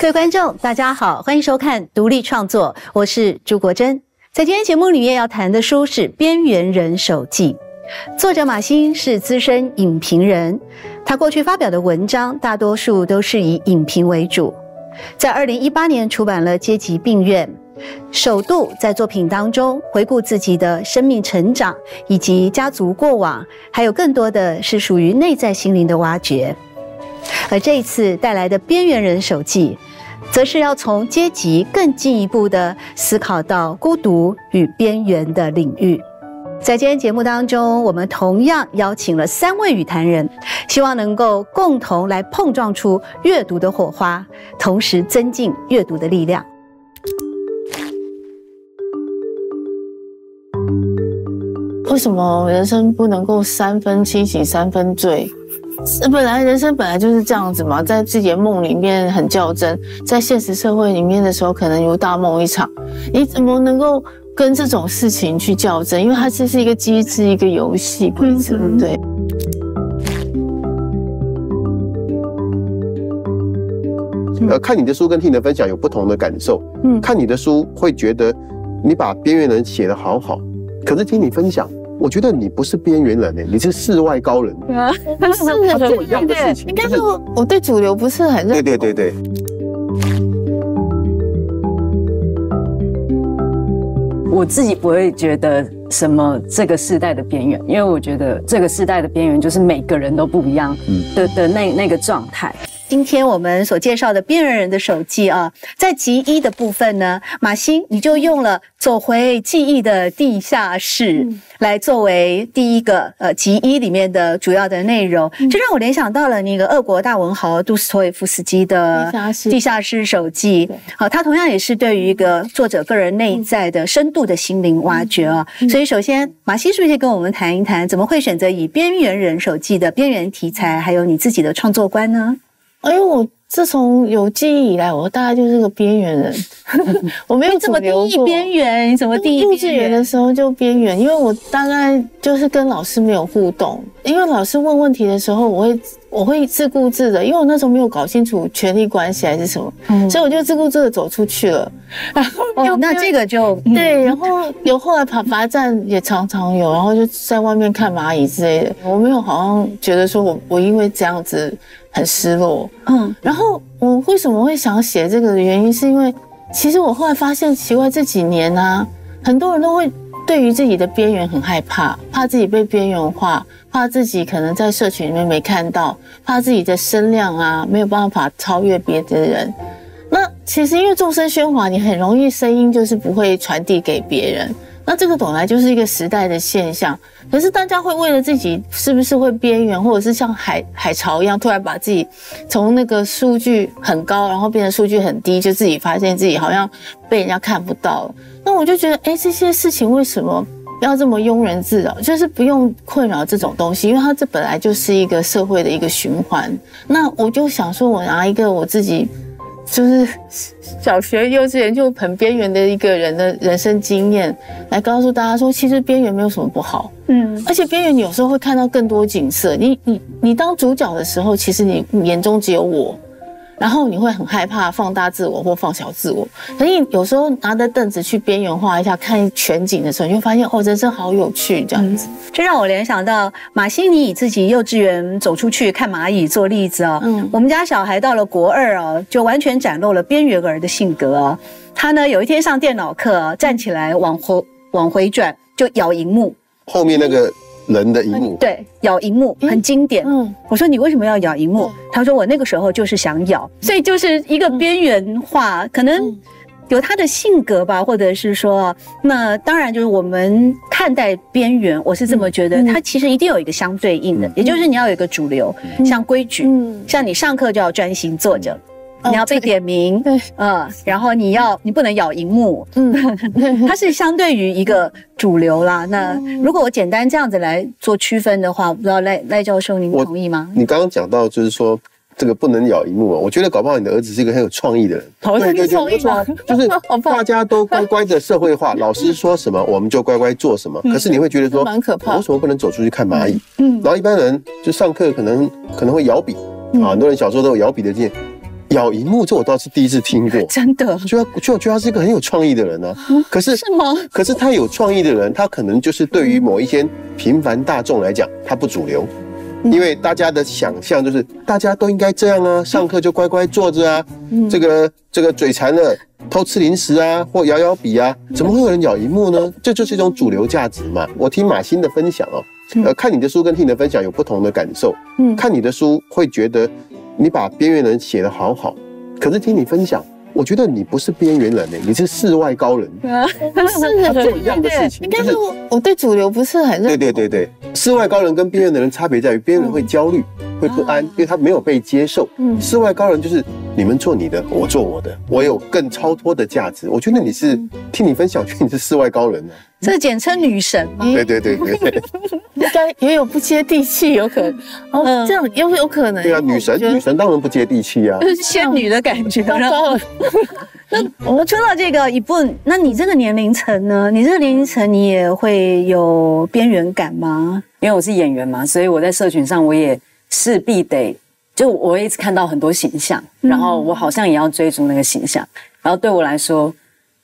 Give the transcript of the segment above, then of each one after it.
各位观众，大家好，欢迎收看独立创作，我是朱国珍。在今天节目里面要谈的书是《边缘人手记》，作者马欣是资深影评人，他过去发表的文章大多数都是以影评为主。在二零一八年出版了《阶级病院》，首度在作品当中回顾自己的生命成长以及家族过往，还有更多的是属于内在心灵的挖掘。而这一次带来的《边缘人手记》。则是要从阶级更进一步的思考到孤独与边缘的领域。在今天节目当中，我们同样邀请了三位语坛人，希望能够共同来碰撞出阅读的火花，同时增进阅读的力量。为什么人生不能够三分清醒三分醉？本来人生本来就是这样子嘛，在自己的梦里面很较真，在现实社会里面的时候可能如大梦一场。你怎么能够跟这种事情去较真？因为它这是一个机制，一个游戏规则。对。呃，看你的书跟听你的分享有不同的感受。嗯，看你的书会觉得你把边缘人写得好好，可是听你分享。我觉得你不是边缘人呢，你是世外高人。啊不是，做一样的事情。应该说我对主流不是很认。对对对对。我自己不会觉得什么这个时代的边缘，因为我觉得这个时代的边缘就是每个人都不一样的的那那个状态。今天我们所介绍的边缘人的手记啊，在集一的部分呢，马欣你就用了走回记忆的地下室来作为第一个呃集一里面的主要的内容，这让我联想到了那个俄国大文豪杜斯托耶夫斯基的地下室。手记。好，他同样也是对于一个作者个人内在的深度的心灵挖掘啊。所以，首先马欣是不是跟我们谈一谈，怎么会选择以边缘人手记的边缘题材，还有你自己的创作观呢？因为我自从有记忆以来，我大概就是个边缘人。我没有怎么定义边缘，你怎么定义？幼稚园的时候就边缘，因为我大概就是跟老师没有互动。因为老师问问题的时候，我会我会自顾自的，因为我那时候没有搞清楚权力关系还是什么，所以我就自顾自的走出去了。哦，那这个就对。然后有后来爬爬站也常常有，然后就在外面看蚂蚁之类的。我没有好像觉得说我我因为这样子。很失落，嗯，然后我为什么会想写这个的原因，是因为其实我后来发现，奇怪这几年呢，很多人都会对于自己的边缘很害怕，怕自己被边缘化，怕自己可能在社群里面没看到，怕自己的声量啊没有办法超越别的人。那其实因为众生喧哗，你很容易声音就是不会传递给别人。那这个本来就是一个时代的现象，可是大家会为了自己是不是会边缘，或者是像海海潮一样，突然把自己从那个数据很高，然后变成数据很低，就自己发现自己好像被人家看不到了。那我就觉得，哎，这些事情为什么要这么庸人自扰？就是不用困扰这种东西，因为它这本来就是一个社会的一个循环。那我就想说，我拿一个我自己。就是小学、幼稚园就很边缘的一个人的人生经验，来告诉大家说，其实边缘没有什么不好。嗯，而且边缘有时候会看到更多景色。你、你、你当主角的时候，其实你眼中只有我。然后你会很害怕放大自我或放小自我，可是有时候拿着凳子去边缘化一下看全景的时候，你会发现哦，人生好有趣这样子。这让我联想到马西尼以自己幼稚园走出去看蚂蚁做例子哦。嗯，我们家小孩到了国二哦，就完全展露了边缘儿的性格哦。他呢有一天上电脑课，站起来往回往回转就咬荧幕，后面那个。人的荧幕，对，咬荧幕很经典。嗯，我说你为什么要咬荧幕？他说我那个时候就是想咬，所以就是一个边缘化，可能有他的性格吧，或者是说，那当然就是我们看待边缘，我是这么觉得，它其实一定有一个相对应的，也就是你要有一个主流，像规矩，像你上课就要专心坐着。你要被点名，对，嗯，然后你要你不能咬荧幕，嗯，它是相对于一个主流啦。那如果我简单这样子来做区分的话，不知道赖赖教授您同意吗？你刚刚讲到就是说这个不能咬荧幕啊。我觉得搞不好你的儿子是一个很有创意的人。对对对，没错，就是 大家都乖乖的社会化，老师说什么我们就乖乖做什么。可是你会觉得说，蛮可怕。为什么不能走出去看蚂蚁？嗯，然后一般人就上课可能可能会摇笔啊，很多人小时候都有摇笔的经验。咬荧幕这我倒是第一次听过，真的，就就觉得他是一个很有创意的人呢。可是是吗？可是他有创意的人，他可能就是对于某一些平凡大众来讲，他不主流，因为大家的想象就是大家都应该这样啊，上课就乖乖坐着啊，这个这个嘴馋了偷吃零食啊，或摇摇笔啊，怎么会有人咬荧幕呢？这就是一种主流价值嘛。我听马欣的分享哦，呃，看你的书跟听你的分享有不同的感受。嗯，看你的书会觉得。你把边缘人写得好好，可是听你分享，我觉得你不是边缘人呢，你是世外高人。是做一样的事情，应该是我我对主流不是很认。对对对对，世外高人跟边缘的人差别在于，边缘人会焦虑。会不安，因为他没有被接受。嗯，世外高人就是你们做你的，我做我的，我有更超脱的价值。我觉得你是听你分享，觉得你是世外高人呢。这简称女神。对对对对，应该也有不接地气，有可能。哦，这样有有可能。对啊，女神女神当然不接地气啊，就是仙女的感觉。那我们说到这个一部分，那你这个年龄层呢？你这个年龄层，你也会有边缘感吗？因为我是演员嘛，所以我在社群上我也。势必得，就我一直看到很多形象，然后我好像也要追逐那个形象，然后对我来说，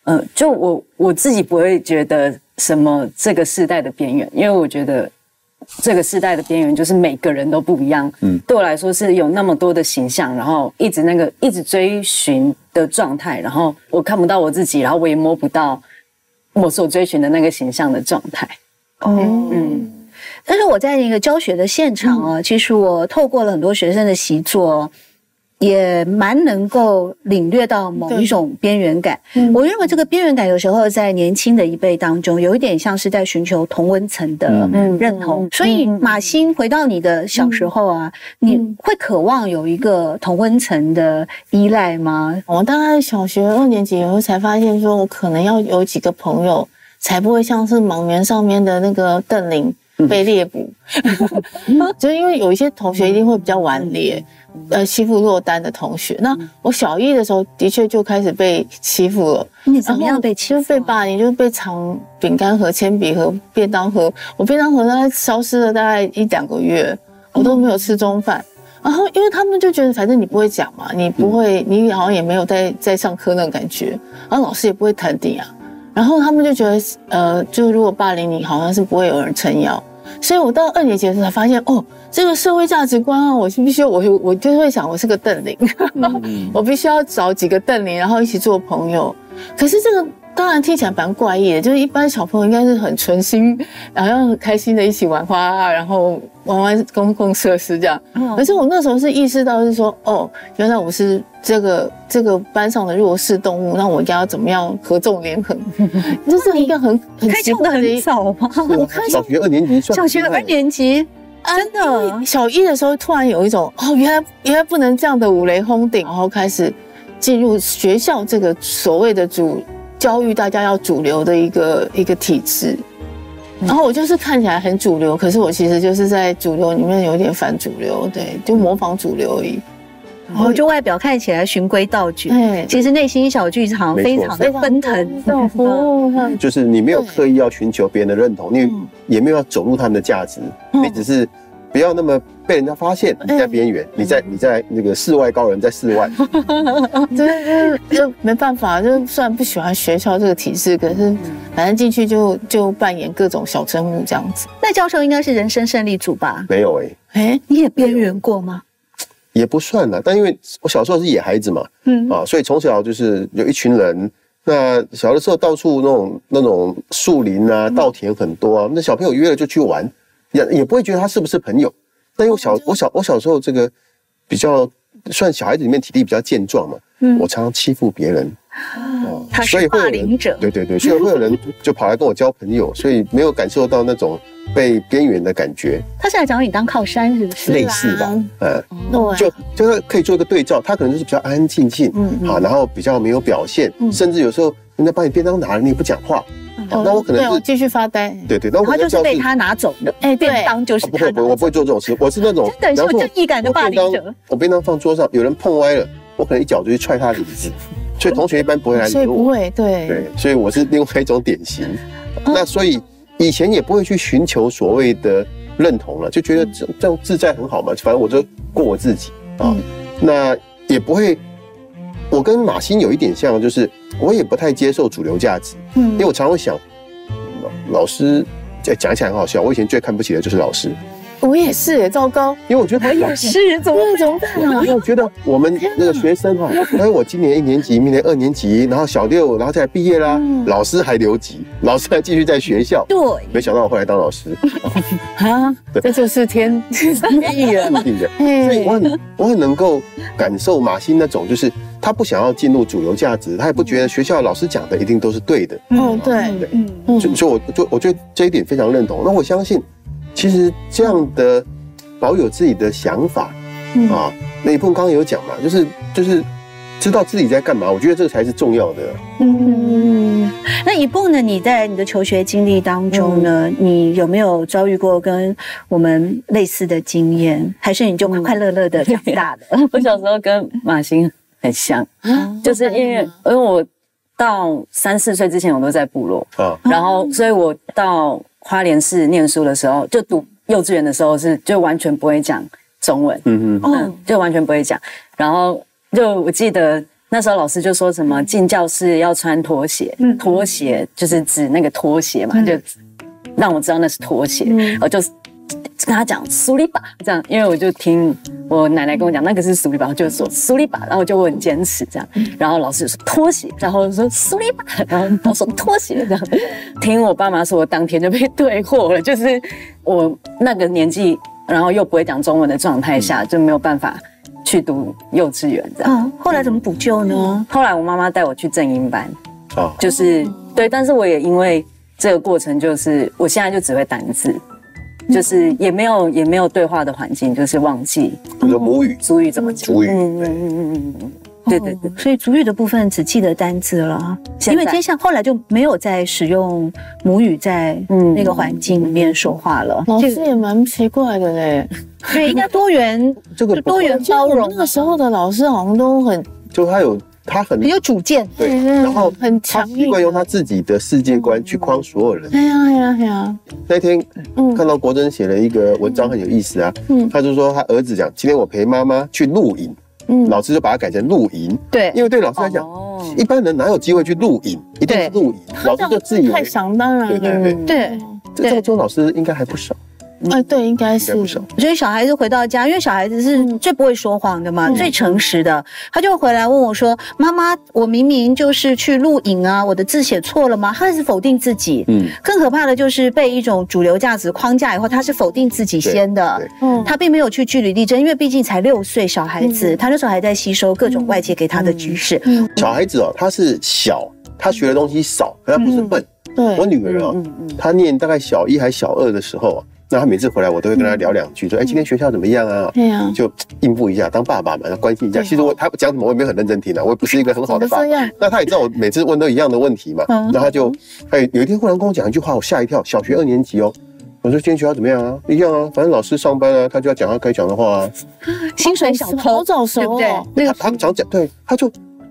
呃，就我我自己不会觉得什么这个时代的边缘，因为我觉得这个时代的边缘就是每个人都不一样。嗯，对我来说是有那么多的形象，然后一直那个一直追寻的状态，然后我看不到我自己，然后我也摸不到我所追寻的那个形象的状态。哦，嗯。但是我在那个教学的现场啊，其实我透过了很多学生的习作，也蛮能够领略到某一种边缘感。我认为这个边缘感有时候在年轻的一辈当中，有一点像是在寻求同温层的认同。所以马欣回到你的小时候啊，你会渴望有一个同温层的依赖吗？我大概小学二年级以后才发现，说我可能要有几个朋友，才不会像是莽原上面的那个邓林。被猎捕，就因为有一些同学一定会比较顽劣，呃，欺负落单的同学。那我小一的时候的确就开始被欺负了。你怎么样被欺负？被霸凌，就是被藏饼干盒、铅笔盒、便当盒。我便当盒大概消失了大概一两个月，我都没有吃中饭。然后因为他们就觉得，反正你不会讲嘛，你不会，你好像也没有在在上课那种感觉，然后老师也不会谈你啊。然后他们就觉得，呃，就如果霸凌你，好像是不会有人撑腰。所以我到二年级的时候才发现，哦，这个社会价值观啊，我是必须我我就会想，我是个邓林，我必须要找几个邓林，然后一起做朋友。可是这个当然听起来蛮怪异的，就是一般小朋友应该是很纯心，然后很开心的一起玩花，然后玩玩公共设施这样。可是我那时候是意识到是说，哦，原来我是这个这个班上的弱势动物，那我应该要怎么样合纵连横？这是一个很很开窍的很早吗？我小学二年级，小学二年级，真的小一的时候突然有一种，哦，原来原来不能这样的五雷轰顶，然后开始进入学校这个所谓的主。教育大家要主流的一个一个体制，然后我就是看起来很主流，可是我其实就是在主流里面有点反主流，对，就模仿主流而已。然后就外表看起来循规蹈矩，对，其实内心小剧场非常的奔腾。就是你没有刻意要寻求别人的认同，你也没有要走入他们的价值，你只是。不要那么被人家发现你在边缘，你在你在那个世外高人，在世外，就是就没办法，就虽然不喜欢学校这个体制，可是反正进去就就扮演各种小生物这样子。那教授应该是人生胜利组吧？没有哎，哎，你也边缘过吗？也不算了，但因为我小时候是野孩子嘛，嗯啊，所以从小就是有一群人。那小的时候到处那种那种树林啊、稻田很多啊，那小朋友约了就去玩。也也不会觉得他是不是朋友，但因为小我小我小时候这个比较算小孩子里面体力比较健壮嘛，嗯，我常常欺负别人，哦，所以霸凌者，对对对，所以会有人就跑来跟我交朋友，所以没有感受到那种被边缘的感觉。他是来找你当靠山是不是？类似吧，嗯，就就是可以做一个对照，他可能就是比较安安静静，嗯，好，然后比较没有表现，甚至有时候人家把你便当拿了，你也不讲话。那我可能是继续发呆。对对，那我就是被他拿走的。哎，便当就是不会不会，我不会做这种事。我是那种等受正义感的霸凌者。我便当放桌上，有人碰歪了，我可能一脚就去踹他椅子。所以同学一般不会来理我。所以不会，对对，所以我是另外一种典型。那所以以前也不会去寻求所谓的认同了，就觉得这这样自在很好嘛，反正我就过我自己啊。那也不会。我跟马欣有一点像，就是我也不太接受主流价值，嗯，因为我常常想，老师讲起来很好笑。我以前最看不起的就是老师。我也是，糟糕！因为我觉得我也是，怎么怎么办呢？因为我觉得我们那个学生哈，因为我今年一年级，明年二年级，然后小六，然后再毕业啦，老师还留级，老师还继续在学校。对，没想到我后来当老师 啊！这就是天意了，注定的。所以我很我很能够感受马欣那种，就是他不想要进入主流价值，他也不觉得学校老师讲的一定都是对的。嗯，对，嗯，所以我就我觉得这一点非常认同。那我相信。其实这样的保有自己的想法啊，那一部分刚刚有讲嘛，就是就是知道自己在干嘛，我觉得这个才是重要的。嗯，那一部呢？你在你的求学经历当中呢，你有没有遭遇过跟我们类似的经验？还是你就快快乐乐的长大的？我小时候跟马欣很像，就是因为因为我到三四岁之前我都在部落啊，然后所以我到。花莲市念书的时候，就读幼稚园的时候是就完全不会讲中文，嗯嗯，就完全不会讲。然后就我记得那时候老师就说什么进教室要穿拖鞋，拖鞋就是指那个拖鞋嘛，就让我知道那是拖鞋，我就。跟他讲苏里巴，这样，因为我就听我奶奶跟我讲，那个是苏力吧，就说苏里巴，然后就我很坚持这样，然后老师说拖鞋，然后说苏里巴，然后他说拖鞋这样，听我爸妈说，我当天就被退货了，就是我那个年纪，然后又不会讲中文的状态下，就没有办法去读幼稚园这样。嗯，后来怎么补救呢？后来我妈妈带我去正音班，哦，就是对，但是我也因为这个过程，就是我现在就只会单字。就是也没有也没有对话的环境，就是忘记。你说母语，主语怎么讲？主语，嗯嗯嗯嗯嗯，对对对。所以主语的部分只记得单字了，因为接下后来就没有再使用母语在那个环境里面说话了。老师也蛮奇怪的嘞，对，应该多元，这个多元包容。那个时候的老师好像都很，就他有。他很很有主见，对，然后很强，习惯用他自己的世界观去框所有人。哎呀哎呀哎呀！那天看到国珍写了一个文章，很有意思啊。嗯，他就说他儿子讲，今天我陪妈妈去露营，嗯，老师就把它改成露营。对，因为对老师来讲，一般人哪有机会去露营？一定是露营，老师就自己太想当然。对对对对，这种老师应该还不少。啊，对，应该是。所以小孩子回到家，因为小孩子是最不会说谎的嘛，最诚实的，他就回来问我说：“妈妈，我明明就是去录影啊，我的字写错了吗？”他开始否定自己。嗯。更可怕的就是被一种主流价值框架以后，他是否定自己先的。嗯。他并没有去据理力争，因为毕竟才六岁小孩子，他那时候还在吸收各种外界给他的知识。嗯。小孩子哦，他是小，他学的东西少，可他不是笨。对。我女儿哦，她念大概小一还小二的时候啊。那他每次回来，我都会跟他聊两句，说：“哎，今天学校怎么样啊？”对呀，就应付一下，当爸爸嘛，要关心一下。其实我他讲什么，我也没有很认真听的，我也不是一个很好的爸。那他也知道我每次问都一样的问题嘛。那他就哎，有一天忽然跟我讲一句话，我吓一跳。小学二年级哦，我说今天学校怎么样啊？一样啊，反正老师上班啊，他就要讲他该讲的话啊。薪水小偷，好早熟哦。那个他常讲，对，他就。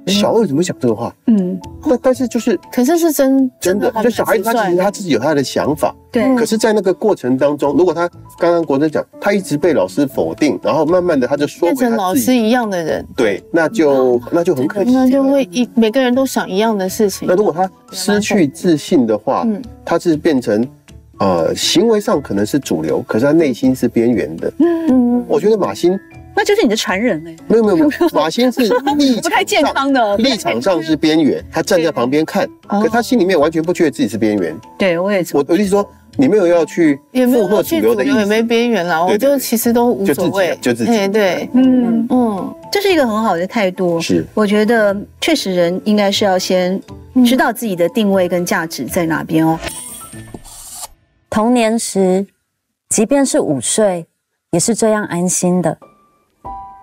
小二怎么讲这个话？嗯，但但是就是，可是是真真的，就小孩子他其实他自己有他的想法，对。可是，在那个过程当中，如果他刚刚国珍讲，他一直被老师否定，然后慢慢的他就说变成老师一样的人，对，那就那就很可惜，那就会一每个人都想一样的事情。那如果他失去自信的话，嗯，他是变成呃行为上可能是主流，可是他内心是边缘的。嗯，我觉得马欣。那就是你的传人嘞？没有没有没有，马先 是？立不太健康的立场上是边缘，他站在旁边看，可他心里面完全不觉得自己是边缘。对我也，我我意思说，你没有要去附和主流的意思，也没边缘啦。我就其实都无所谓，就自己，对对，嗯。嗯，这是一个很好的态度。是，我觉得确实人应该是要先知道自己的定位跟价值在哪边哦。童年时，即便是午睡，也是这样安心的。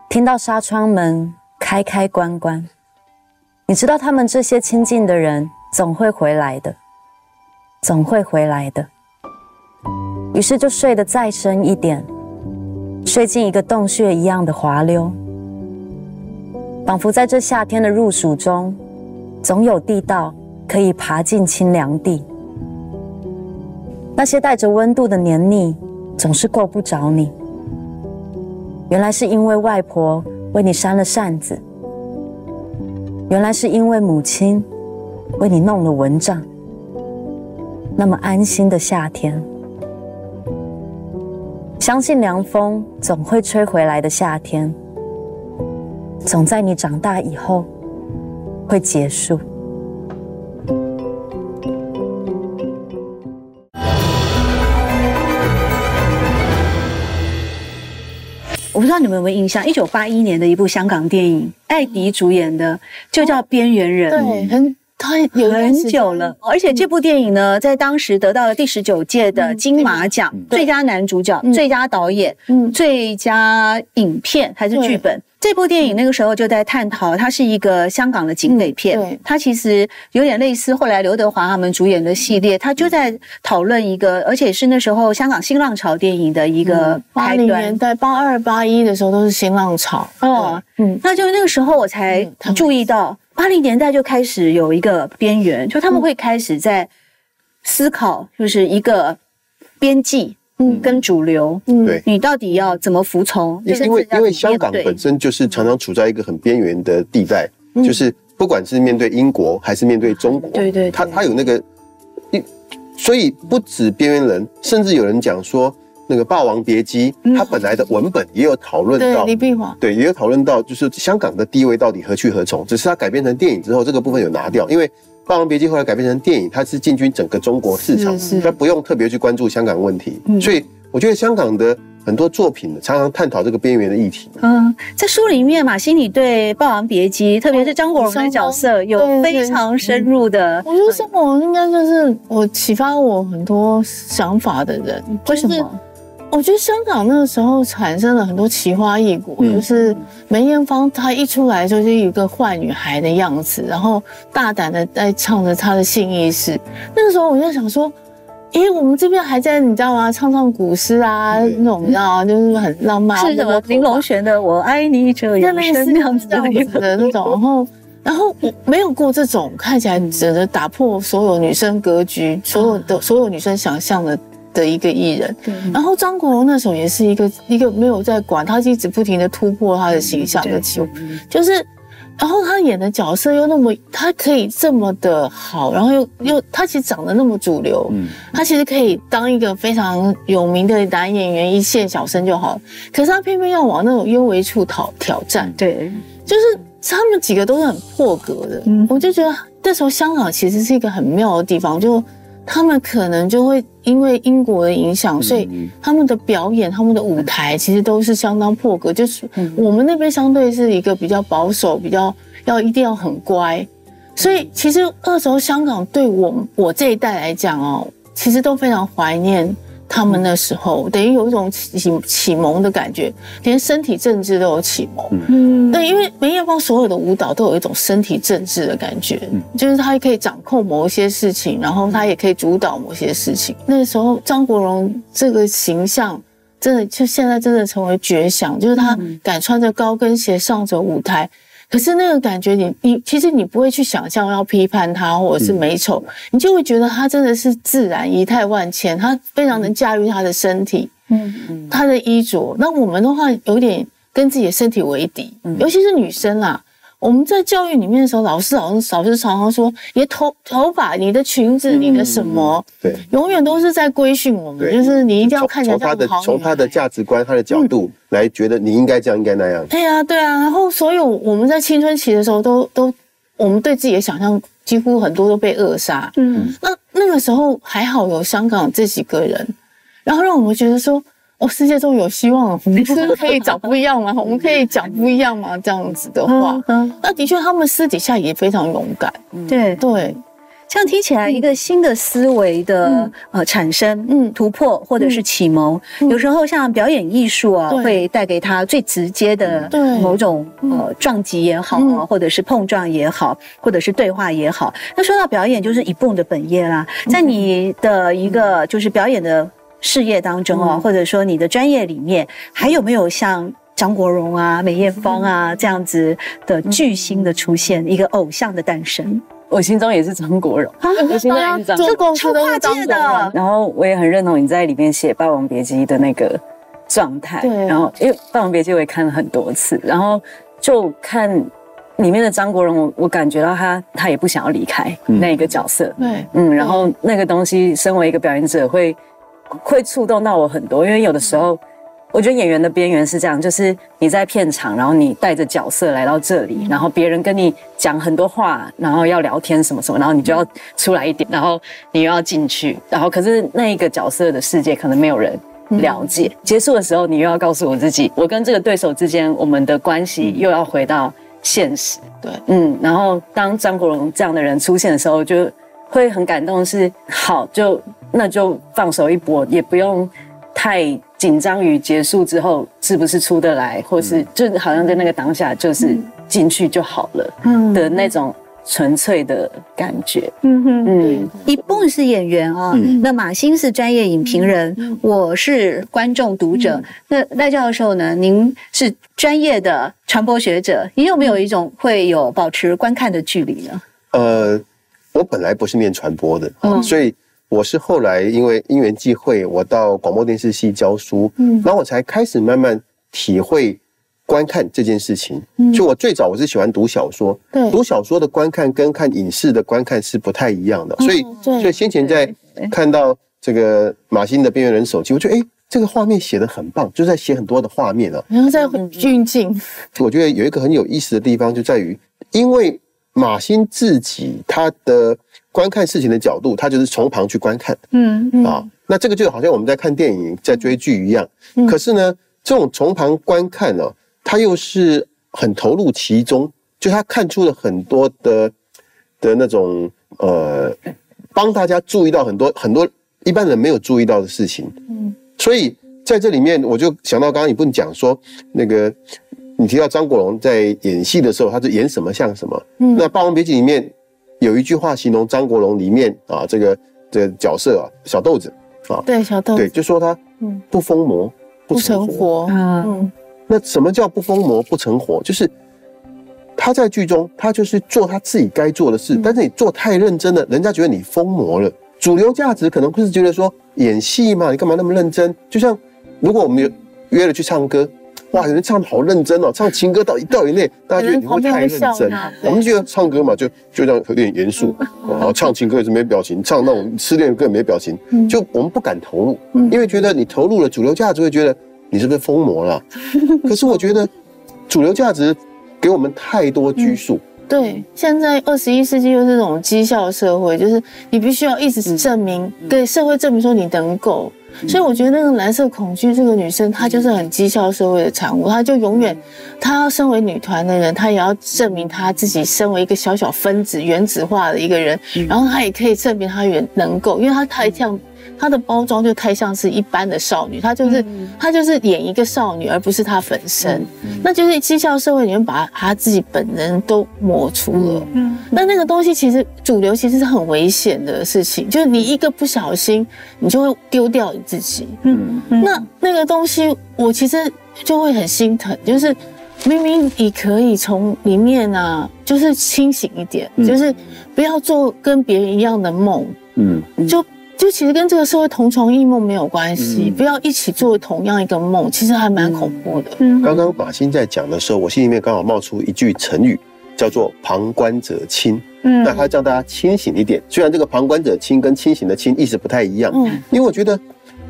听到纱窗门开开关关，你知道他们这些亲近的人总会回来的。总会回来的。于是就睡得再深一点，睡进一个洞穴一样的滑溜，仿佛在这夏天的入暑中，总有地道可以爬进清凉地。那些带着温度的黏腻，总是够不着你。原来是因为外婆为你扇了扇子，原来是因为母亲为你弄了蚊帐。那么安心的夏天，相信凉风总会吹回来的夏天，总在你长大以后会结束。知道你们有没有印象，一九八一年的一部香港电影，艾迪主演的，就叫《边缘人》。对，很他有很久了，而且这部电影呢，在当时得到了第十九届的金马奖最佳男主角、最佳导演、最佳影片还是剧本。这部电影那个时候就在探讨，它是一个香港的警匪片，它其实有点类似后来刘德华他们主演的系列，它就在讨论一个，而且是那时候香港新浪潮电影的一个八零年代八二八一的时候都是新浪潮。哦，嗯，那就那个时候我才注意到，八零年代就开始有一个边缘，就他们会开始在思考，就是一个边际。嗯，跟主流，嗯，对，你到底要怎么服从？因为因为香港本身就是常常处在一个很边缘的地带，就是不管是面对英国还是面对中国，对对，他他有那个，一，所以不止边缘人，甚至有人讲说，那个《霸王别姬》，它本来的文本也有讨论到李碧华，对，也有讨论到，就是香港的地位到底何去何从？只是它改编成电影之后，这个部分有拿掉，因为。《霸王别姬》后来改编成电影，它是进军整个中国市场，它不用特别去关注香港问题。所以我觉得香港的很多作品常常探讨这个边缘的议题。嗯，在书里面，马心你对《霸王别姬》，特别是张国荣的角色，有非常深入的。我觉得张国荣应该就是我启发我很多想法的人。为什么？我觉得香港那个时候产生了很多奇花异果，就是梅艳芳她一出来就是一个坏女孩的样子，然后大胆的在唱着她的性意识。那个时候我就想说，咦，我们这边还在你知道吗？唱唱古诗啊，那种你知道吗？就是很浪漫。是什么？林隆璇的《我爱你这样深》那样子的那种，然后然后我没有过这种看起来只能打破所有女生格局，所有的所有女生想象的。的一个艺人，然后张国荣那时候也是一个一个没有在管，他一直不停的突破他的形象的球，就是，然后他演的角色又那么，他可以这么的好，然后又又他其实长得那么主流，他其实可以当一个非常有名的男演员一线小生就好，可是他偏偏要往那种幽微处讨挑战，对，就是他们几个都是很破格的，我就觉得那时候香港其实是一个很妙的地方，就。他们可能就会因为英国的影响，所以他们的表演、他们的舞台其实都是相当破格。就是我们那边相对是一个比较保守、比较要一定要很乖，所以其实那时候香港对我我这一代来讲哦，其实都非常怀念。他们那时候等于有一种启启蒙的感觉，连身体政治都有启蒙。嗯，对，因为梅艳芳所有的舞蹈都有一种身体政治的感觉，就是她可以掌控某一些事情，然后她也可以主导某些事情。那时候张国荣这个形象真的就现在真的成为绝响，就是他敢穿着高跟鞋上着舞台。可是那个感觉，你你其实你不会去想象要批判他或者是美丑，你就会觉得他真的是自然仪态万千，他非常能驾驭他的身体，嗯嗯，他的衣着。那我们的话有点跟自己的身体为敌，尤其是女生啦。我们在教育里面的时候，老师老师老师常常说，你的头头发、你的裙子、你的什么，对，永远都是在规训我们，就是你一定要看起来像好从他的价值观、他的角度来觉得你应该这样，应该那样。对啊，对啊。然后所有我们在青春期的时候，都都我们对自己的想象几乎很多都被扼杀。嗯，那那个时候还好有香港这几个人，然后让我们觉得说。哦，世界中有希望，我们是可以找不一样吗？我们可以讲不一样吗？这样子的话，那的确他们私底下也非常勇敢。对。对，这样听起来，一个新的思维的呃产生、嗯。突破或者是启蒙，有时候像表演艺术啊，会带给他最直接的某种呃撞击也好啊，或者是碰撞也好，或者是对话也好。那说到表演，就是一蹦的本业啦，在你的一个就是表演的事业当中哦，或者说你的专业里面，还有没有像？张国荣啊，梅艳芳啊，这样子的巨星的出现，一个偶像的诞生，我心中也是张国荣，我心中也是张国荣，超跨界的。然后我也很认同你在里面写《霸王别姬》的那个状态。对。然后因为《霸王别姬》我也看了很多次，然后就看里面的张国荣，我我感觉到他他也不想要离开那个角色。对。嗯，然后那个东西，身为一个表演者，会会触动到我很多，因为有的时候。我觉得演员的边缘是这样，就是你在片场，然后你带着角色来到这里，然后别人跟你讲很多话，然后要聊天什么什么，然后你就要出来一点，然后你又要进去，然后可是那一个角色的世界可能没有人了解。结束的时候，你又要告诉我自己，我跟这个对手之间，我们的关系又要回到现实。对，嗯，然后当张国荣这样的人出现的时候，就会很感动，是好就那就放手一搏，也不用太。紧张于结束之后是不是出得来，或是就好像在那个当下就是进去就好了的那种纯粹的感觉。嗯哼，嗯，一蹦是演员啊，那马欣是专业影评人，我是观众读者。那赖教授呢？您是专业的传播学者，你有没有一种会有保持观看的距离呢？呃，我本来不是念传播的，所以。我是后来因为因缘际会，我到广播电视系教书，嗯，然后我才开始慢慢体会观看这件事情。就我最早我是喜欢读小说，对，读小说的观看跟看影视的观看是不太一样的，所以所以先前在看到这个马欣的《边缘人手机》，我觉得哎，这个画面写的很棒，就在写很多的画面啊，然后在很俊静。我觉得有一个很有意思的地方就在于，因为马欣自己他的。观看事情的角度，他就是从旁去观看，嗯嗯啊，那这个就好像我们在看电影、在追剧一样。可是呢，这种从旁观看哦，他又是很投入其中，就他看出了很多的的那种呃，帮大家注意到很多很多一般人没有注意到的事情。嗯，所以在这里面，我就想到刚刚你不讲说那个，你提到张国荣在演戏的时候，他是演什么像什么？嗯，那《霸王别姬》里面。有一句话形容张国荣里面啊，这个这个角色啊，小豆子啊，对小豆子，对，就说他嗯不疯魔不成活嗯，那什么叫不疯魔不成活？就是他在剧中他就是做他自己该做的事，但是你做太认真了，人家觉得你疯魔了。主流价值可能会是觉得说演戏嘛，你干嘛那么认真？就像如果我们约了去唱歌。哇，有人唱的好认真哦，唱情歌到一到眼泪，大家觉得你会太认真。我们觉得唱歌嘛，就就这样有点严肃，然后唱情歌也是没表情，唱那种失恋歌也没表情，就我们不敢投入，因为觉得你投入了主流价值，会觉得你是不是疯魔了？可是我觉得主流价值给我们太多拘束。对，现在二十一世纪又是这种绩效社会，就是你必须要一直证明，给社会证明说你能够。所以我觉得那个蓝色恐惧这个女生，她就是很讥笑社会的产物。她就永远，她身为女团的人，她也要证明她自己身为一个小小分子、原子化的一个人，然后她也可以证明她原能够，因为她太像。她的包装就太像是一般的少女，她就是她就是演一个少女，而不是她本身。那就是绩效社会里面把她自己本人都抹除了。嗯，那那个东西其实主流其实是很危险的事情，就是你一个不小心，你就会丢掉你自己。嗯，那那个东西我其实就会很心疼，就是明明你可以从里面啊，就是清醒一点，就是不要做跟别人一样的梦。嗯，就。就其实跟这个社会同床异梦没有关系，不要一起做同样一个梦，其实还蛮恐怖的。刚刚马欣在讲的时候，我心里面刚好冒出一句成语，叫做“旁观者清”。嗯，那他叫大家清醒一点。虽然这个“旁观者清”跟清醒的“清”意思不太一样，嗯，因为我觉得，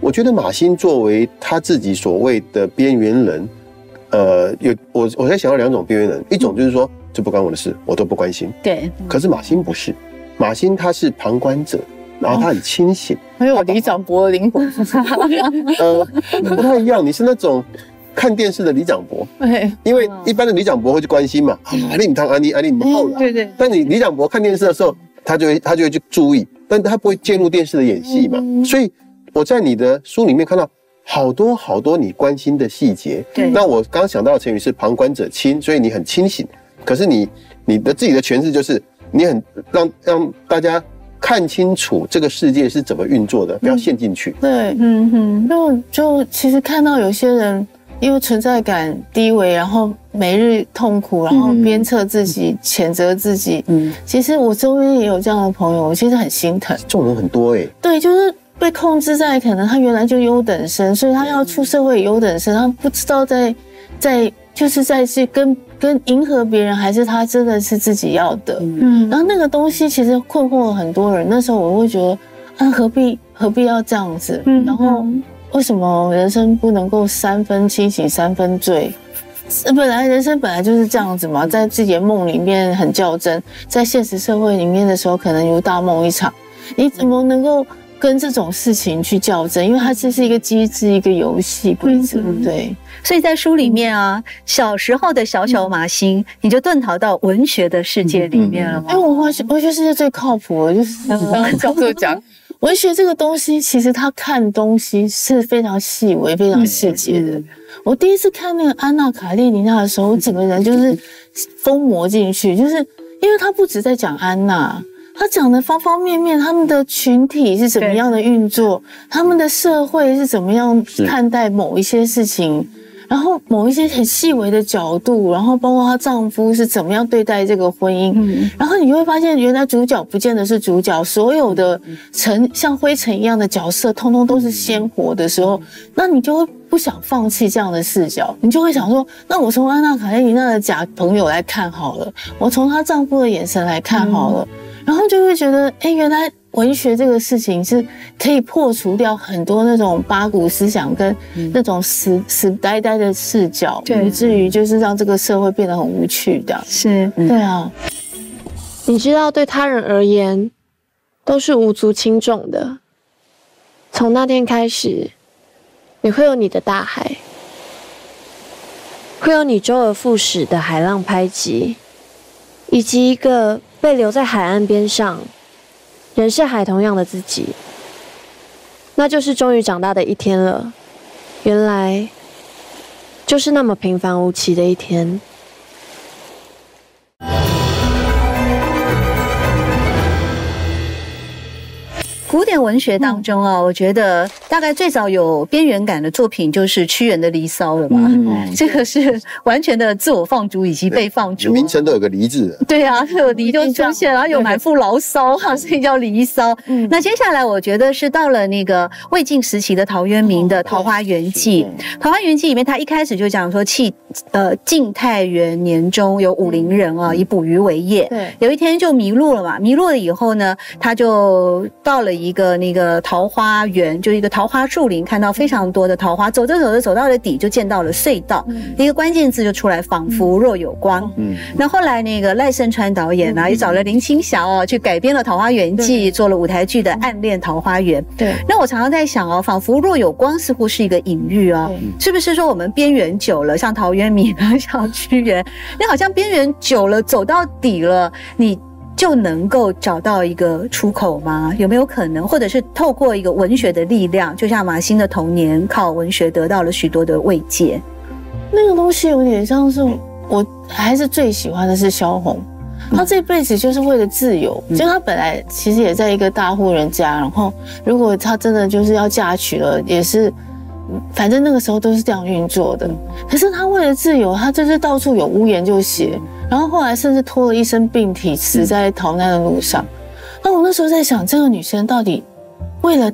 我觉得马欣作为他自己所谓的边缘人，呃，有我我在想到两种边缘人，一种就是说这不关我的事，我都不关心。对，可是马欣不是，马欣他是旁观者。然后他很清醒，很有李长博的灵魂。呃，不太一样，你是那种看电视的李长博。对，因为一般的李长博会去关心嘛，啊，你汤安妮安妮你们后来。对对。但你李长博看电视的时候，他就会他就会去注意，但他不会介入电视的演戏嘛。所以我在你的书里面看到好多好多你关心的细节。对，那我刚刚想到的成语是旁观者清，所以你很清醒。可是你你的自己的诠释就是你很让让大家看清楚这个世界是怎么运作的，不要陷进去。对，嗯哼，就就其实看到有些人。因为存在感低微，然后每日痛苦，然后鞭策自己、谴责自己。嗯，其实我周边也有这样的朋友，我其实很心疼。这种人很多哎。对，就是被控制在可能他原来就优等生，所以他要出社会优等生，他不知道在在就是在去跟跟迎合别人，还是他真的是自己要的。嗯，然后那个东西其实困惑了很多人。那时候我会觉得，啊，何必何必要这样子？嗯，然后。为什么人生不能够三分清醒三分醉？本来人生本来就是这样子嘛，在自己的梦里面很较真，在现实社会里面的时候可能如大梦一场。你怎么能够跟这种事情去较真？因为它这是一个机制，一个游戏规则。对，所以在书里面啊，小时候的小小马星，你就遁逃到文学的世界里面了吗？哎，我发现文学世界最靠谱的就是刚刚教授讲。文学这个东西，其实他看东西是非常细微、非常细节的。我第一次看那个《安娜·卡列尼娜》的时候，我整个人就是疯魔进去，就是因为他不止在讲安娜，他讲的方方面面，他们的群体是怎么样的运作，他们的社会是怎么样看待某一些事情。然后某一些很细微的角度，然后包括她丈夫是怎么样对待这个婚姻，然后你就会发现，原来主角不见得是主角，所有的尘像灰尘一样的角色，通通都是鲜活的时候，那你就会不想放弃这样的视角，你就会想说，那我从安娜卡列尼娜的假朋友来看好了，我从她丈夫的眼神来看好了，然后就会觉得，哎，原来。文学这个事情是可以破除掉很多那种八股思想跟那种死死呆呆的视角，以至于就是让这个社会变得很无趣的。是，对啊。你知道，对他人而言都是无足轻重的。从那天开始，你会有你的大海，会有你周而复始的海浪拍击，以及一个被留在海岸边上。仍是海同样的自己，那就是终于长大的一天了。原来，就是那么平凡无奇的一天。古典文学当中啊，我觉得大概最早有边缘感的作品就是屈原的《离骚》了嘛。这个是完全的自我放逐以及被放逐。名称都有个“离”字。对啊，有“离”就出现，然后有满腹牢骚哈，所以叫《离骚》。那接下来我觉得是到了那个魏晋时期的陶渊明的《桃花源记》。《桃花源记》里面，他一开始就讲说，弃呃晋太元年中有武陵人啊，以捕鱼为业。对，有一天就迷路了嘛，迷路了以后呢，他就到了。一个那个桃花源，就一个桃花树林，看到非常多的桃花，走着走着走到了底，就见到了隧道，一个关键字就出来，仿佛若有光。嗯，那后来那个赖声川导演呢，也找了林青霞哦，去改编了《桃花源记》，做了舞台剧的《暗恋桃花源》。对，那我常常在想哦，仿佛若有光，似乎是一个隐喻哦，是不是说我们边缘久了，像陶渊明啊，像屈原，你好像边缘久了，走到底了，你。就能够找到一个出口吗？有没有可能，或者是透过一个文学的力量，就像马欣的童年靠文学得到了许多的慰藉？那个东西有点像是，我还是最喜欢的是萧红，他这辈子就是为了自由，就他本来其实也在一个大户人家，然后如果他真的就是要嫁娶了，也是。反正那个时候都是这样运作的，可是他为了自由，他就是到处有屋檐就写，然后后来甚至拖了一身病体死在逃难的路上。那我那时候在想，这个女生到底为了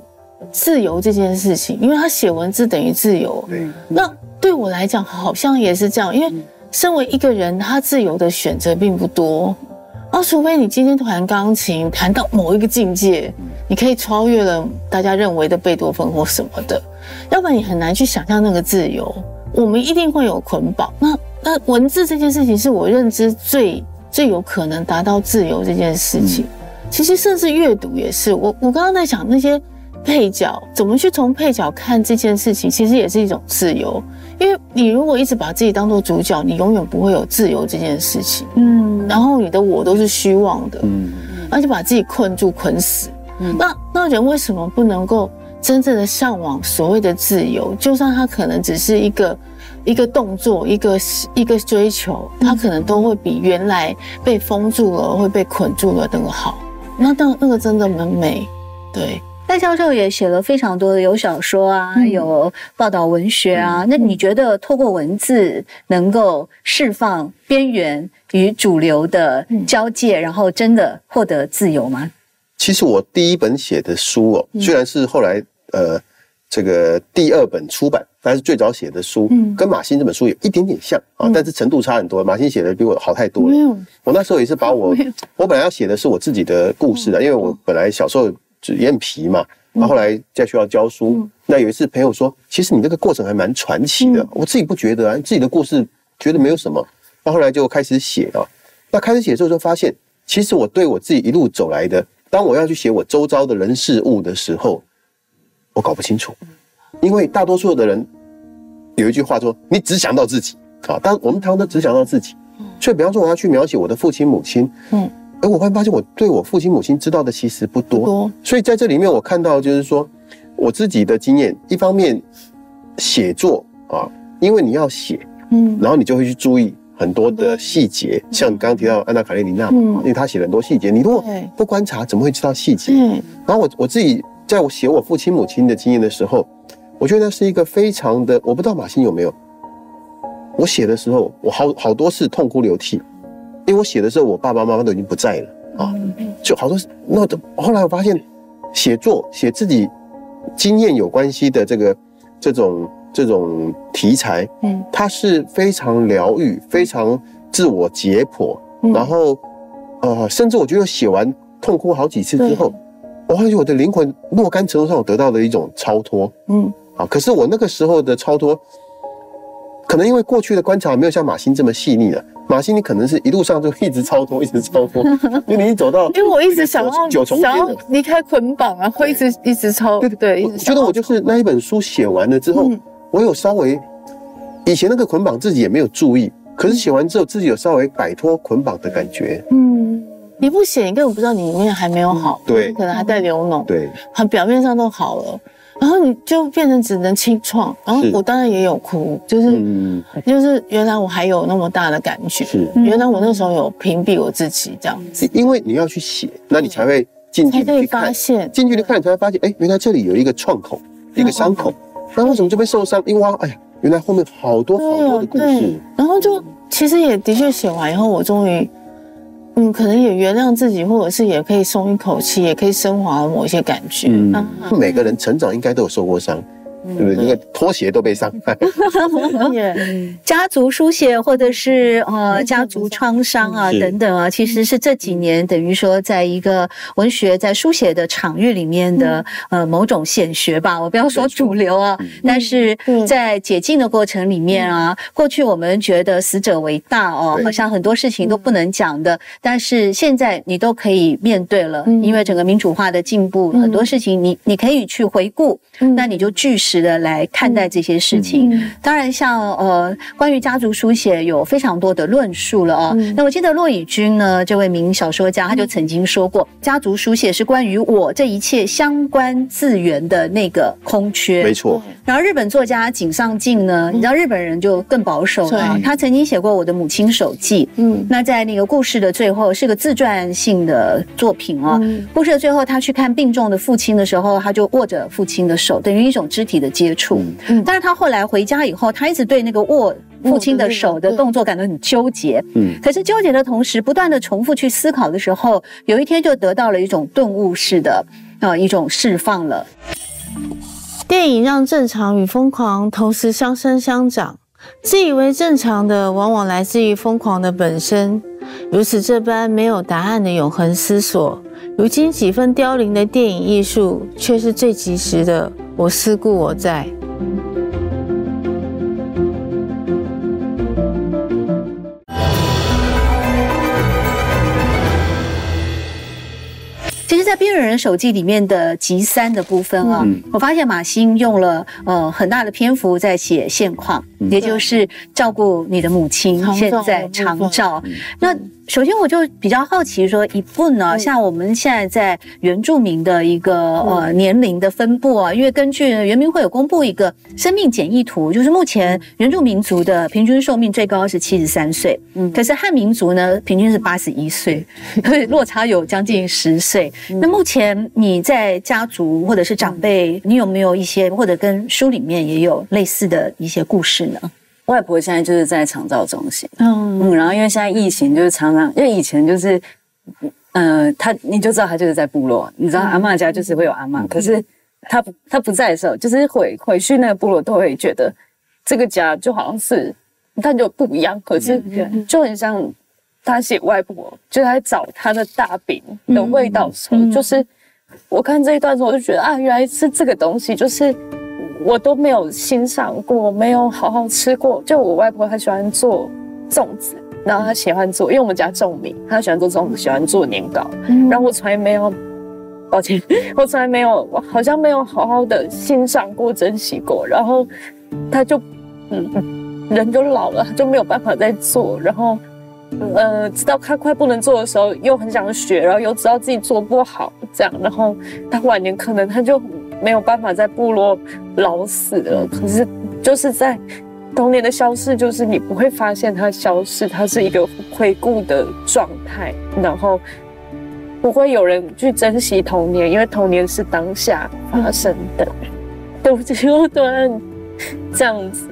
自由这件事情，因为她写文字等于自由，那对我来讲好像也是这样，因为身为一个人，他自由的选择并不多。啊，除非你今天弹钢琴弹到某一个境界，你可以超越了大家认为的贝多芬或什么的，要不然你很难去想象那个自由。我们一定会有捆绑。那那文字这件事情是我认知最最有可能达到自由这件事情。其实甚至阅读也是。我我刚刚在想那些配角怎么去从配角看这件事情，其实也是一种自由。因为你如果一直把自己当做主角，你永远不会有自由这件事情。嗯，然后你的我都是虚妄的。嗯，而且把自己困住、捆死。那那人为什么不能够真正的向往所谓的自由？就算他可能只是一个一个动作、一个一个追求，他可能都会比原来被封住了、会被捆住了那个好。那当那个真的很美，对。戴教授也写了非常多的有小说啊，有报道文学啊。那你觉得透过文字能够释放边缘与主流的交界，然后真的获得自由吗？其实我第一本写的书哦，虽然是后来呃这个第二本出版，但是最早写的书跟马欣这本书有一点点像啊，但是程度差很多。马欣写的比我好太多了。我那时候也是把我 我本来要写的是我自己的故事的，因为我本来小时候。就也很皮嘛，然后后来在学校教书，那有一次朋友说，其实你这个过程还蛮传奇的，我自己不觉得啊，自己的故事觉得没有什么，那后来就开始写啊，那开始写之后就发现，其实我对我自己一路走来的，当我要去写我周遭的人事物的时候，我搞不清楚，因为大多数的人有一句话说，你只想到自己。啊，但我们常常都只想到自己，所以比方说我要去描写我的父亲母亲，嗯。而我会发现，我对我父亲母亲知道的其实不多，所以在这里面我看到就是说，我自己的经验，一方面写作啊，因为你要写，嗯，然后你就会去注意很多的细节，像刚刚提到安娜卡列尼娜，嗯，因为她写了很多细节，你如果不观察，怎么会知道细节？嗯，然后我我自己在我写我父亲母亲的经验的时候，我觉得是一个非常的，我不知道马欣有没有，我写的时候，我好好多次痛哭流涕。因为我写的时候，我爸爸妈妈都已经不在了啊，就好多那后来我发现，写作写自己经验有关系的这个这种这种题材，嗯，它是非常疗愈、非常自我解剖，然后呃，甚至我觉得写完痛哭好几次之后，我发现我的灵魂若干程度上我得到了一种超脱，嗯，啊，可是我那个时候的超脱。可能因为过去的观察没有像马欣这么细腻了，马欣你可能是一路上就一直超脱，一直超脱，因为你走到，因为我一直想要想要离开捆绑啊，会一直一直超，对对，我觉得我就是那一本书写完了之后，我有稍微以前那个捆绑自己也没有注意，可是写完之后自己有稍微摆脱捆绑的感觉。嗯，你不写，你根本不知道你里面还没有好，对，可能还在流脓，对，它表面上都好了。然后你就变成只能清创，然后我当然也有哭，就是就是原来我还有那么大的感觉，是。原来我那时候有屏蔽我自己这样子，因为你要去写，那你才会近距离发现，近距离看你才会发现，哎，原来这里有一个创口，一个伤口，那为什么就被受伤？因为哎呀，原来后面好多好多的故事，然后就其实也的确写完以后，我终于。嗯，可能也原谅自己，或者是也可以松一口气，也可以升华某一些感觉。嗯，每个人成长应该都有受过伤。对不对？那个拖鞋都被伤。害。家族书写或者是呃家族创伤啊等等啊，其实是这几年等于说在一个文学在书写的场域里面的呃某种显学吧。我不要说主流啊，但是在解禁的过程里面啊，过去我们觉得死者为大哦，好像很多事情都不能讲的，但是现在你都可以面对了，因为整个民主化的进步，很多事情你你可以去回顾，那你就据实。的来看待这些事情，当然像呃，关于家族书写有非常多的论述了哦。那我记得骆以军呢，这位名小说家，他就曾经说过，家族书写是关于我这一切相关资源的那个空缺。没错。然后日本作家井上靖呢，你知道日本人就更保守了，他曾经写过我的母亲手记。嗯。那在那个故事的最后是个自传性的作品哦。故事的最后，他去看病重的父亲的时候，他就握着父亲的手，等于一种肢体。的接触，嗯，但是他后来回家以后，他一直对那个握父亲的手的动作感到很纠结，嗯，可是纠结的同时，不断的重复去思考的时候，有一天就得到了一种顿悟式的呃一种释放了。电影让正常与疯狂同时相生相长，自以为正常的，往往来自于疯狂的本身。如此这般没有答案的永恒思索，如今几分凋零的电影艺术，却是最及时的。我思故我在。其实，在《边缘人手记》里面的集三的部分啊，我发现马欣用了呃很大的篇幅在写现况，也就是照顾你的母亲现在长照。那首先我就比较好奇，说一部呢，像我们现在在原住民的一个呃年龄的分布啊，因为根据原民会有公布一个生命简易图，就是目前原住民族的平均寿命最高是七十三岁，嗯，可是汉民族呢平均是八十一岁，所 以落差有将近十岁。那目前你在家族或者是长辈，你有没有一些或者跟书里面也有类似的一些故事呢？外婆现在就是在长照中心，嗯。嗯，然后因为现在疫情，就是常常，因为以前就是，呃，他你就知道他就是在部落，你知道阿妈家就是会有阿妈，可是他不他不在的时候，就是回回去那个部落都会觉得这个家就好像是但就不一样，可是就很像他写外婆就在找他的大饼的味道时候，就是我看这一段时候我就觉得啊，原来是这个东西，就是。我都没有欣赏过，没有好好吃过。就我外婆她喜欢做粽子，然后她喜欢做，因为我们家种米，她喜欢做粽子，喜欢做年糕。然后我从来没有，抱歉，我从来没有，我好像没有好好的欣赏过、珍惜过。然后她就，嗯，人就老了，就没有办法再做。然后，呃，知道他快不能做的时候，又很想学，然后又知道自己做不好，这样。然后他晚年可能他就。没有办法在部落老死了，可是就是在童年的消逝，就是你不会发现它消逝，它是一个回顾的状态，然后不会有人去珍惜童年，因为童年是当下发生的。对不起，我突然这样子。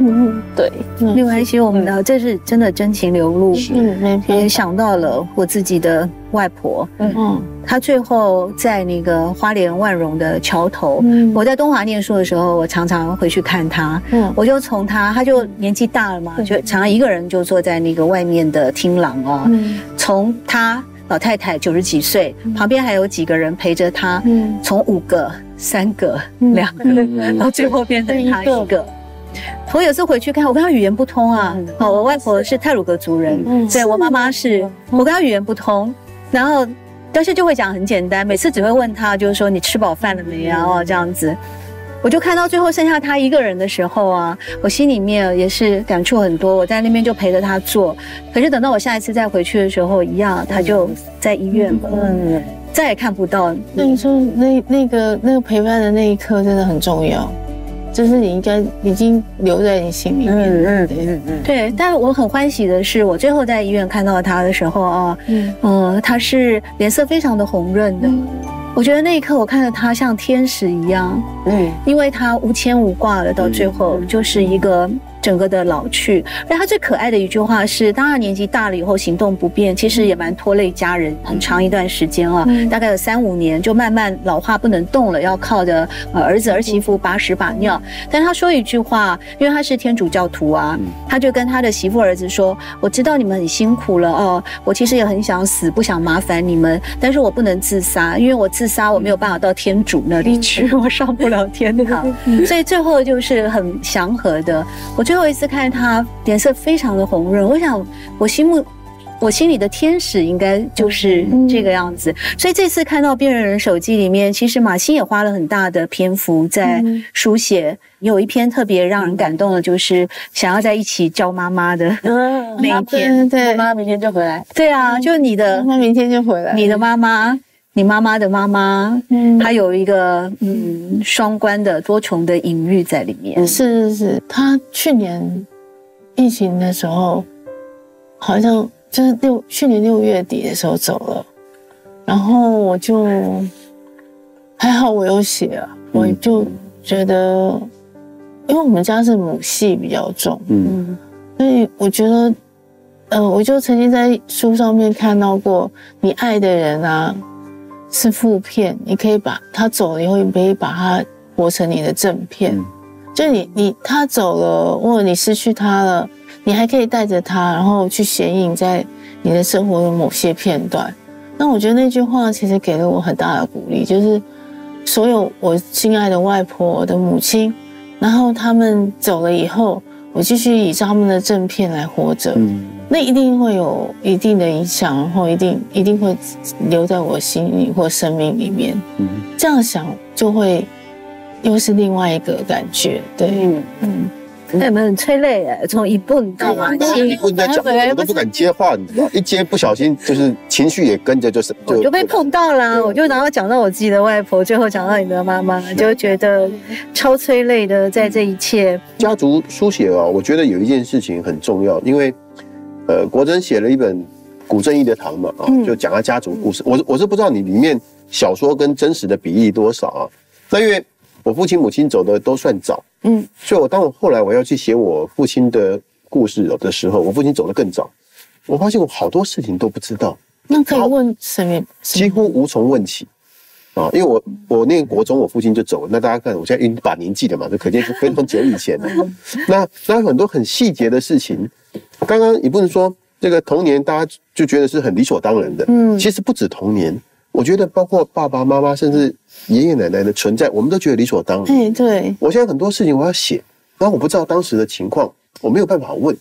嗯，对，没关系，我们的这是真的真情流露。嗯，也想到了我自己的外婆。嗯嗯，她最后在那个花莲万荣的桥头。嗯，我在东华念书的时候，我常常回去看她。嗯，我就从她，她就年纪大了嘛，就常常一个人就坐在那个外面的厅廊哦。嗯，从她老太太九十几岁，旁边还有几个人陪着她。嗯，从五个、三个、两个，然后最后变成她一个。我有次回去看，我跟他语言不通啊。哦，我外婆是泰鲁格族人，对我妈妈是，我跟他语言不通，然后但是就会讲很简单，每次只会问他，就是说你吃饱饭了没啊？哦，这样子，我就看到最后剩下他一个人的时候啊，我心里面也是感触很多。我在那边就陪着他做，可是等到我下一次再回去的时候，一样他就在医院了，嗯，再也看不到。那你说那那个那个陪伴的那一刻真的很重要。就是你应该已经留在你心里面。嗯嗯嗯嗯。对，但我很欢喜的是，我最后在医院看到他的时候啊，嗯嗯，他是脸色非常的红润的。我觉得那一刻，我看着他像天使一样。嗯，因为他无牵无挂的，到最后就是一个。整个的老去，而他最可爱的一句话是：当他年纪大了以后，行动不便，其实也蛮拖累家人很长一段时间啊，大概有三五年，就慢慢老化不能动了，要靠着呃儿子儿媳妇把屎把尿。但他说一句话，因为他是天主教徒啊，他就跟他的媳妇儿子说：“我知道你们很辛苦了哦，我其实也很想死，不想麻烦你们，但是我不能自杀，因为我自杀我没有办法到天主那里去，我上不了天堂。所以最后就是很祥和的我。最后一次看他脸色非常的红润，我想我心目我心里的天使应该就是这个样子。所以这次看到《边缘人手记》里面，其实马欣也花了很大的篇幅在书写。有一篇特别让人感动的，就是想要在一起叫妈妈的那一篇。对，妈妈明天就回来。对啊，就你的妈妈明天就回来。你的妈妈。你妈妈的妈妈，嗯，她有一个嗯双关的多重的隐喻在里面。是是是，她去年疫情的时候，好像就是六去年六月底的时候走了，然后我就还好，我有写，我就觉得，因为我们家是母系比较重，嗯，所以我觉得，呃，我就曾经在书上面看到过你爱的人啊。是负片，你可以把他走了以后，你可以把它活成你的正片。就你你他走了，或者你失去他了，你还可以带着他，然后去显影在你的生活的某些片段。那我觉得那句话其实给了我很大的鼓励，就是所有我亲爱的外婆、我的母亲，然后他们走了以后，我继续以他们的正片来活着。那一定会有一定的影响，然后一定一定会留在我心里或生命里面。嗯，这样想就会又是另外一个感觉。对，嗯，那你们很催泪哎，从一蹦到马一蹦在讲，我都不敢接话，你知道，一接不小心就是情绪也跟着就是，我就被碰到了，我就然后讲到我自己的外婆，最后讲到你的妈妈，就觉得超催泪的，在这一切家族书写啊，我觉得有一件事情很重要，因为呃，国珍写了一本。古正义的堂嘛，啊，就讲他家族故事。我我是不知道你里面小说跟真实的比例多少啊。那因为我父亲母亲走的都算早，嗯，所以我当我后来我要去写我父亲的故事的时候，我父亲走的更早，我发现我好多事情都不知道。那可以问什么？几乎无从问起啊，因为我我念国中，我父亲就走了。那大家看，我现在已经把年纪了嘛，就可见是非常久以前了。那那很多很细节的事情，刚刚也不能说。这个童年，大家就觉得是很理所当然的。嗯，其实不止童年，我觉得包括爸爸妈妈，甚至爷爷奶奶的存在，我们都觉得理所当然。哎，对。我现在很多事情我要写，然后我不知道当时的情况，我没有办法问。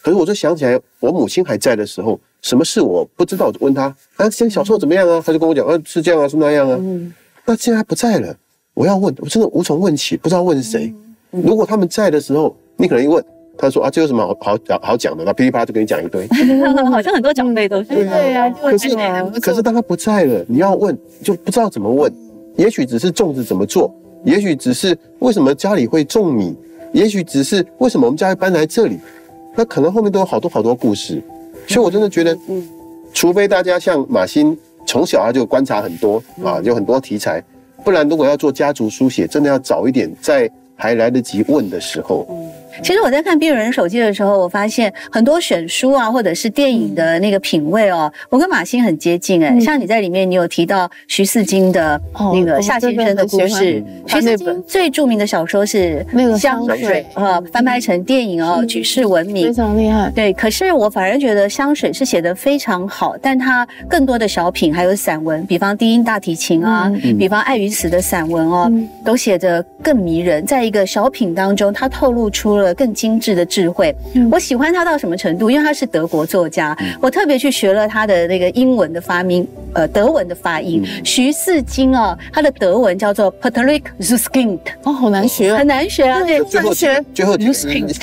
可是我就想起来，我母亲还在的时候，什么事我不知道，我就问他啊，现在小时候怎么样啊？他就跟我讲，啊，是这样啊，是那样啊。嗯。那现在不在了，我要问，我真的无从问起，不知道问谁。如果他们在的时候，你可能一问。他说啊，这有什么好好讲好讲的？那噼里啪啦就跟你讲一堆，好像很多长辈都是对啊。可是可是当他不在了，你要问就不知道怎么问。也许只是粽子怎么做，也许只是为什么家里会种米，也许只是为什么我们家会搬来这里。那可能后面都有好多好多故事。所以我真的觉得，嗯，除非大家像马欣从小他就观察很多啊，有很多题材，不然如果要做家族书写，真的要早一点，在还来得及问的时候。其实我在看《边缘人手记》的时候，我发现很多选书啊，或者是电影的那个品味哦，我跟马欣很接近哎。像你在里面，你有提到徐四金的那个夏先生的故事。徐四金最著名的小说是那个香水啊，翻拍成电影哦，举世闻名，非常厉害。对，可是我反而觉得香水是写的非常好，但它更多的小品还有散文，比方低音大提琴啊，比方爱与死的散文哦，都写得更迷人。在一个小品当中，它透露出了。更精致的智慧，我喜欢他到什么程度？因为他是德国作家，我特别去学了他的那个英文的发明，呃，德文的发音。徐四金哦，他的德文叫做 Patrick Zuskind，哦，好难学，很难学啊，对，难学。最后 Zuskind，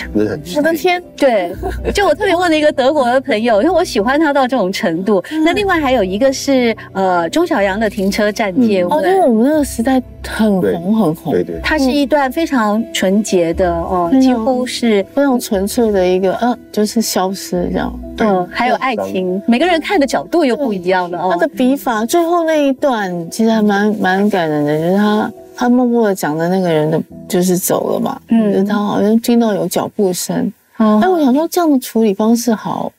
我的天，对，就我特别问了一个德国的朋友，因为我喜欢他到这种程度。那另外还有一个是呃钟小阳的停车站街，哦，因为我们那个时代很红很红，对对，它是一段非常纯洁的哦，几乎。是非常纯粹的一个，嗯，就是消失这样。嗯，还有爱情，每个人看的角度又不一样了。他的笔法，最后那一段其实还蛮蛮感人的，就是他他默默的讲的那个人的，就是走了嘛。嗯，他好像听到有脚步声。哎，我想说这样的处理方式好，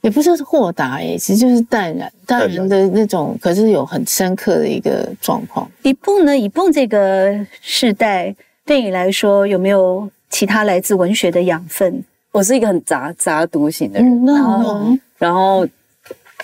也不是豁达哎，其实就是淡然淡然的那种，可是有很深刻的一个状况。一蹦呢？一蹦这个世代对你来说有没有？其他来自文学的养分，我是一个很杂杂读型的人，然后然后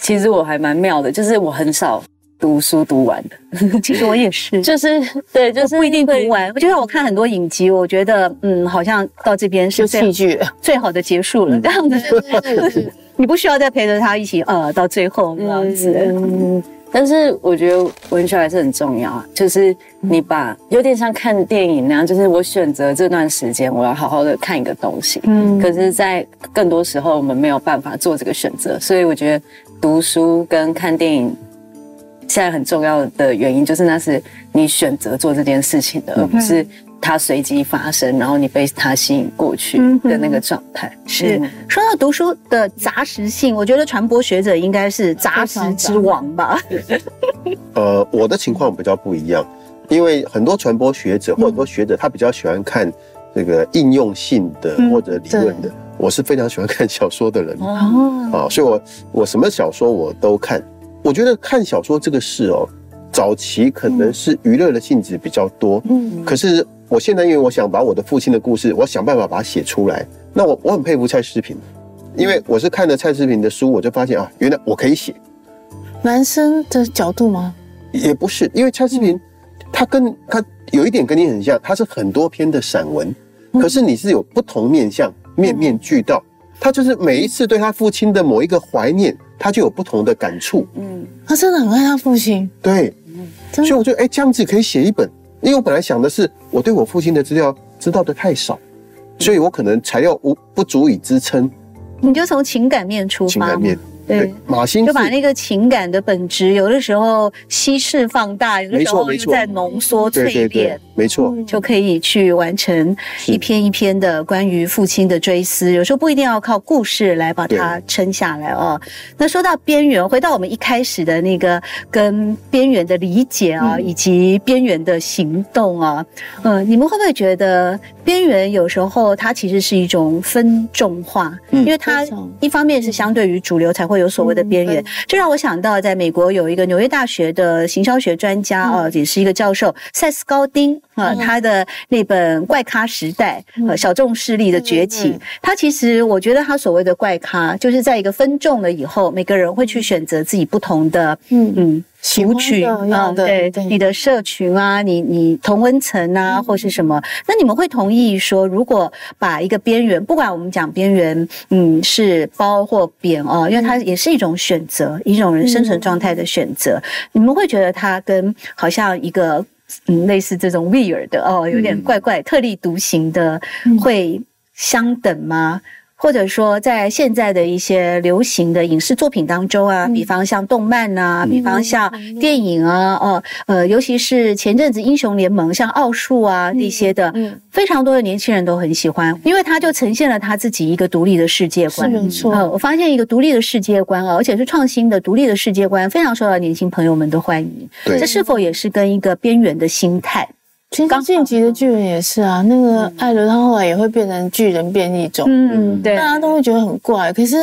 其实我还蛮妙的，就是我很少读书读完的。其实我也是，就是对，就是不一定读完。就像我看很多影集，我觉得嗯，好像到这边是戏剧。最好的结束了，这样子，你不需要再陪着他一起呃到最后这样子。但是我觉得文学还是很重要啊，就是你把有点像看电影那样，就是我选择这段时间我要好好的看一个东西，嗯，可是，在更多时候我们没有办法做这个选择，所以我觉得读书跟看电影现在很重要的原因，就是那是你选择做这件事情的，而不是。它随机发生，然后你被它吸引过去的那个状态。是说到读书的杂食性，我觉得传播学者应该是杂食之王吧。呃，我的情况比较不一样，因为很多传播学者或很多学者，他比较喜欢看这个应用性的或者理论的。我是非常喜欢看小说的人哦，啊，所以我我什么小说我都看。我觉得看小说这个事哦，早期可能是娱乐的性质比较多，嗯，可是。我现在因为我想把我的父亲的故事，我想办法把它写出来。那我我很佩服蔡世平，因为我是看了蔡世平的书，我就发现啊，原来我可以写。男生的角度吗？也不是，因为蔡世平他跟他有一点跟你很像，他是很多篇的散文，可是你是有不同面相，面面俱到。他就是每一次对他父亲的某一个怀念，他就有不同的感触。嗯，他真的很爱他父亲。对，所以我觉得哎，这样子可以写一本。因为我本来想的是，我对我父亲的资料知道的太少，所以我可能材料无不足以支撑你就从情感面出发，情感面。对，马新就把那个情感的本质，有的时候稀释放大，有的时候又在浓缩淬炼，没错，就可以去完成一篇一篇的关于父亲的追思。有时候不一定要靠故事来把它撑下来哦。那说到边缘，回到我们一开始的那个跟边缘的理解啊，以及边缘的行动啊，嗯，你们会不会觉得边缘有时候它其实是一种分众化？因为它一方面是相对于主流才会。有所谓的边缘，这让我想到，在美国有一个纽约大学的行销学专家啊，也是一个教授塞斯高丁啊，他的那本《怪咖时代》呃，小众势力的崛起，他其实我觉得他所谓的怪咖，就是在一个分众了以后，每个人会去选择自己不同的嗯。嗯。族群啊，对你的社群啊，你你同温层啊，或是什么？那你们会同意说，如果把一个边缘，不管我们讲边缘，嗯，是包或扁哦，因为它也是一种选择，一种人生存状态的选择。你们会觉得它跟好像一个嗯类似这种 weird 的哦，有点怪怪、特立独行的，会相等吗？或者说，在现在的一些流行的影视作品当中啊，比方像动漫呐，比方像电影啊，哦，呃，尤其是前阵子英雄联盟，像奥数啊那些的，非常多的年轻人都很喜欢，因为他就呈现了他自己一个独立的世界观。没错，我发现一个独立的世界观啊，而且是创新的独立的世界观，非常受到年轻朋友们的欢迎。对，这是否也是跟一个边缘的心态？其实晋级的巨人也是啊，那个艾伦他后来也会变成巨人变异种，嗯，对，大家都会觉得很怪。可是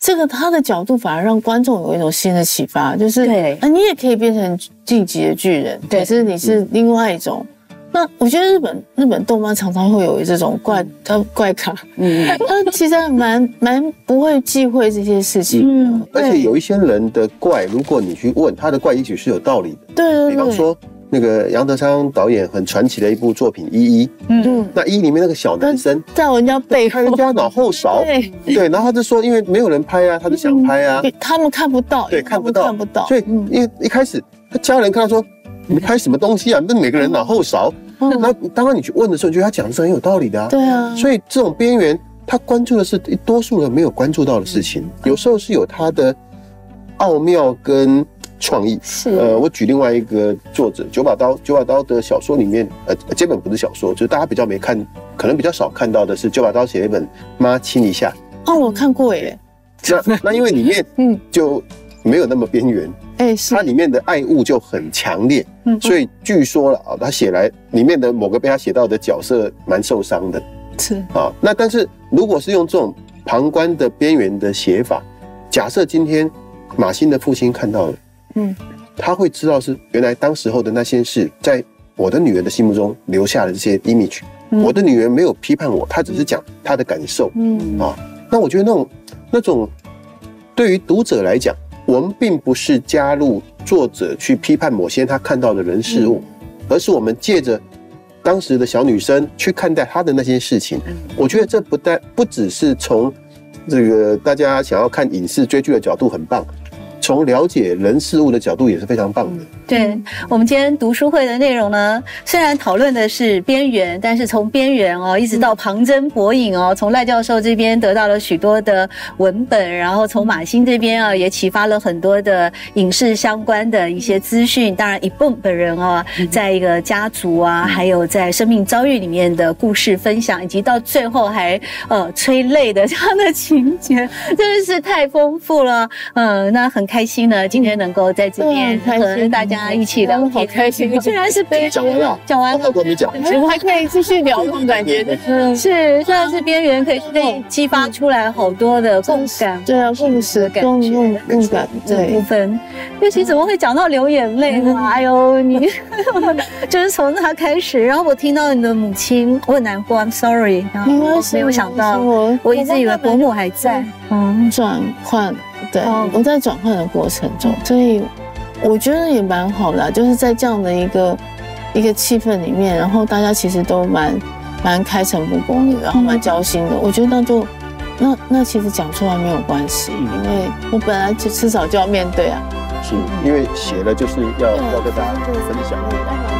这个他的角度反而让观众有一种新的启发，就是对，啊，你也可以变成晋级的巨人，可是你是另外一种。那我觉得日本日本动漫常常会有这种怪他怪咖，嗯，他其实蛮蛮不会忌讳这些事情，嗯，而且有一些人的怪，如果你去问他的怪，也许是有道理的，对对对，比方说。那个杨德昌导演很传奇的一部作品《一一》，嗯，那一里面那个小男生。在人家背后人家脑后勺，对。对，然后他就说，因为没有人拍啊，他就想拍啊，他们看不到，对，看不到，看不到，所以因为一开始他家人看他说，你拍什么东西啊？那每个人脑后勺，那当然你去问的时候，觉得他讲的是很有道理的啊，对啊，所以这种边缘，他关注的是多数人没有关注到的事情，有时候是有他的奥妙跟。创意是呃，我举另外一个作者九把刀，九把刀的小说里面，呃，这本不是小说，就是大家比较没看，可能比较少看到的是九把刀写了一本《妈亲一下》。哦，我看过耶。那那因为里面 嗯就没有那么边缘，哎，它里面的爱物就很强烈，嗯，所以据说了啊，他写来里面的某个被他写到的角色蛮受伤的，是啊。那但是如果是用这种旁观的边缘的写法，假设今天马欣的父亲看到了。嗯，他会知道是原来当时候的那些事，在我的女儿的心目中留下了这些 image。我的女儿没有批判我，她只是讲她的感受。嗯啊，那我觉得那种那种对于读者来讲，我们并不是加入作者去批判某些他看到的人事物，而是我们借着当时的小女生去看待她的那些事情。我觉得这不但不只是从这个大家想要看影视追剧的角度很棒。从了解人事物的角度也是非常棒的。对我们今天读书会的内容呢，虽然讨论的是边缘，但是从边缘哦，一直到旁征博引哦，从赖教授这边得到了许多的文本，然后从马欣这边啊，也启发了很多的影视相关的一些资讯。当然，一蹦本人啊，在一个家族啊，还有在生命遭遇里面的故事分享，以及到最后还呃催泪的这样的情节，真的是太丰富了。嗯，那很。开心呢，今天能够在这边和大家一起聊，好开心。虽然是边讲完了，讲完了，我没讲，我们还可以继续聊，这种感觉。嗯，是，虽然是边缘，可以可以激发出来好多的共感，对啊，共识的感觉，共感这部分。尤其怎么会讲到流眼泪呢？哎呦，你 就是从他开始，然后我听到你的母亲，我很难过，I'm sorry。然后没有想到，我一直以为伯母还在。嗯，转换。对，我在转换的过程中，所以我觉得也蛮好的，就是在这样的一个一个气氛里面，然后大家其实都蛮蛮开诚布公的，然后蛮交心的。我觉得那就那那其实讲出来没有关系，因为我本来就迟早就要面对啊。是因为写了就是要要跟大家分享。